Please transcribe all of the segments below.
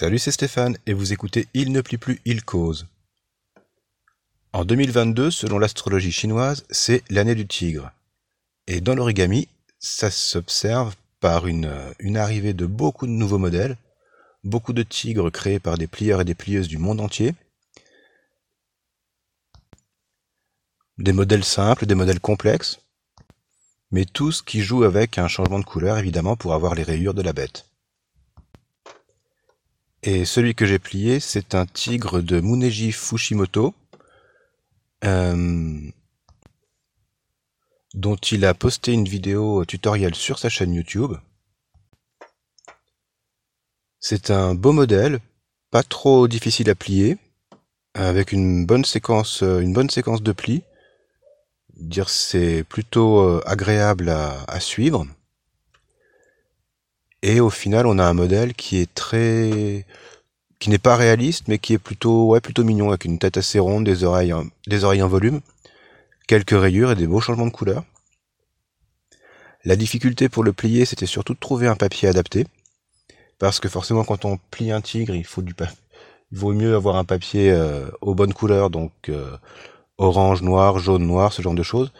Salut, c'est Stéphane et vous écoutez Il ne plie plus, il cause. En 2022, selon l'astrologie chinoise, c'est l'année du tigre. Et dans l'origami, ça s'observe par une, une arrivée de beaucoup de nouveaux modèles, beaucoup de tigres créés par des plieurs et des plieuses du monde entier, des modèles simples, des modèles complexes, mais tous qui jouent avec un changement de couleur évidemment pour avoir les rayures de la bête. Et celui que j'ai plié, c'est un tigre de Muneji Fushimoto, euh, dont il a posté une vidéo tutoriel sur sa chaîne YouTube. C'est un beau modèle, pas trop difficile à plier, avec une bonne séquence, une bonne séquence de plis. Dire c'est plutôt euh, agréable à suivre. Et au final, on a un modèle qui est très, qui n'est pas réaliste, mais qui est plutôt, ouais, plutôt mignon, avec une tête assez ronde, des oreilles, des oreilles en volume, quelques rayures et des beaux changements de couleur. La difficulté pour le plier, c'était surtout de trouver un papier adapté, parce que forcément, quand on plie un tigre, il faut du. Il vaut mieux avoir un papier euh, aux bonnes couleurs, donc euh, orange, noir, jaune, noir, ce genre de choses.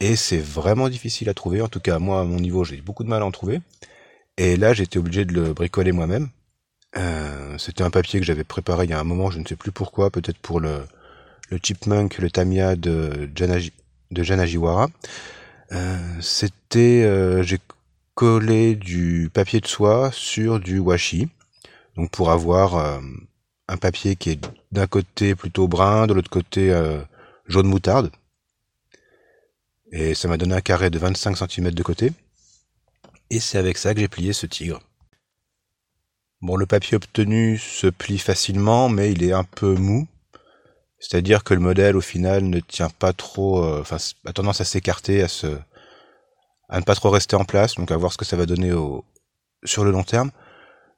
Et c'est vraiment difficile à trouver. En tout cas, moi, à mon niveau, j'ai beaucoup de mal à en trouver. Et là, j'étais obligé de le bricoler moi-même. Euh, c'était un papier que j'avais préparé il y a un moment, je ne sais plus pourquoi, peut-être pour le, le Chipmunk, le Tamiya de, Janaji, Janajiwara. Euh, c'était, euh, j'ai collé du papier de soie sur du washi, donc pour avoir un papier qui est d'un côté plutôt brun, de l'autre côté jaune moutarde. Et ça m'a donné un carré de 25 cm de côté. Et c'est avec ça que j'ai plié ce tigre. Bon, le papier obtenu se plie facilement, mais il est un peu mou. C'est-à-dire que le modèle, au final, ne tient pas trop, euh, enfin, a tendance à s'écarter, à se, à ne pas trop rester en place, donc à voir ce que ça va donner sur le long terme.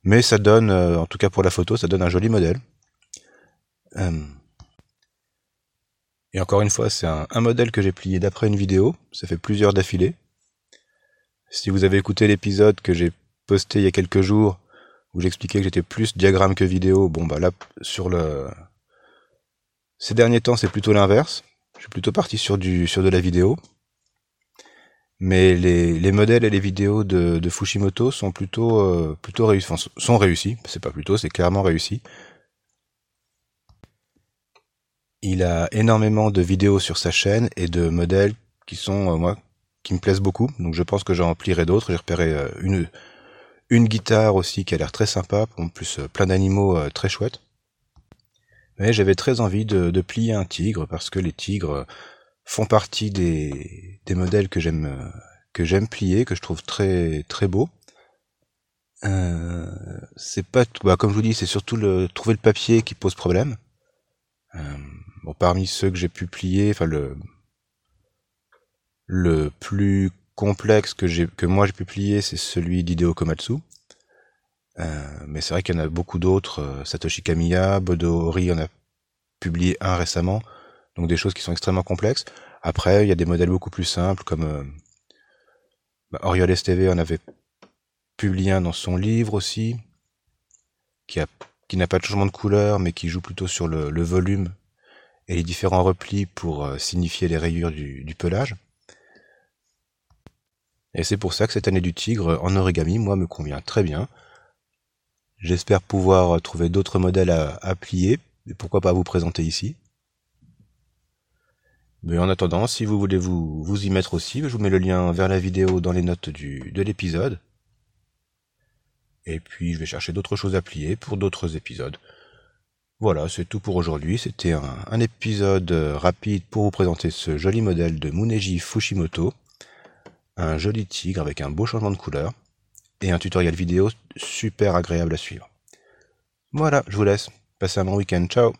Mais ça donne, euh, en tout cas pour la photo, ça donne un joli modèle. Euh, et encore une fois, c'est un, un modèle que j'ai plié d'après une vidéo. Ça fait plusieurs d'affilée. Si vous avez écouté l'épisode que j'ai posté il y a quelques jours, où j'expliquais que j'étais plus diagramme que vidéo, bon bah là, sur le... Ces derniers temps, c'est plutôt l'inverse. Je suis plutôt parti sur, du, sur de la vidéo. Mais les, les modèles et les vidéos de, de Fushimoto sont plutôt, euh, plutôt réussis. Enfin, sont réussis. C'est pas plutôt, c'est clairement réussi. Il a énormément de vidéos sur sa chaîne et de modèles qui sont, euh, moi, qui me plaisent beaucoup. Donc je pense que j'en remplirai d'autres. J'ai repéré euh, une, une guitare aussi qui a l'air très sympa. En plus, euh, plein d'animaux euh, très chouettes. Mais j'avais très envie de, plier un tigre parce que les tigres font partie des, des modèles que j'aime que j'aime plier, que je trouve très très beaux. Euh, c'est pas bah, comme je vous dis, c'est surtout le trouver le papier qui pose problème. Bon, parmi ceux que j'ai pu plier, enfin le le plus complexe que j'ai moi j'ai pu plier, c'est celui d'Hideo Komatsu. Euh, mais c'est vrai qu'il y en a beaucoup d'autres. Euh, Satoshi Kamiya, Bodo Ori en a publié un récemment. Donc des choses qui sont extrêmement complexes. Après, il y a des modèles beaucoup plus simples comme euh, bah, Oriol STV en avait publié un dans son livre aussi, qui n'a pas de changement de couleur, mais qui joue plutôt sur le, volume et les différents replis pour signifier les rayures du pelage. Et c'est pour ça que cette année du tigre en origami, moi, me convient très bien. J'espère pouvoir trouver d'autres modèles à, à, plier, et pourquoi pas vous présenter ici. Mais en attendant, si vous voulez vous, vous y mettre aussi, je vous mets le lien vers la vidéo dans les notes de l'épisode. Et puis je vais chercher d'autres choses à plier pour d'autres épisodes. Voilà, c'est tout pour aujourd'hui. C'était un, un, épisode rapide pour vous présenter ce joli modèle de Muneji Fushimoto. Un joli tigre avec un beau changement de couleur. Et un tutoriel vidéo super agréable à suivre. Voilà, je vous laisse. Passez un bon week-end. Ciao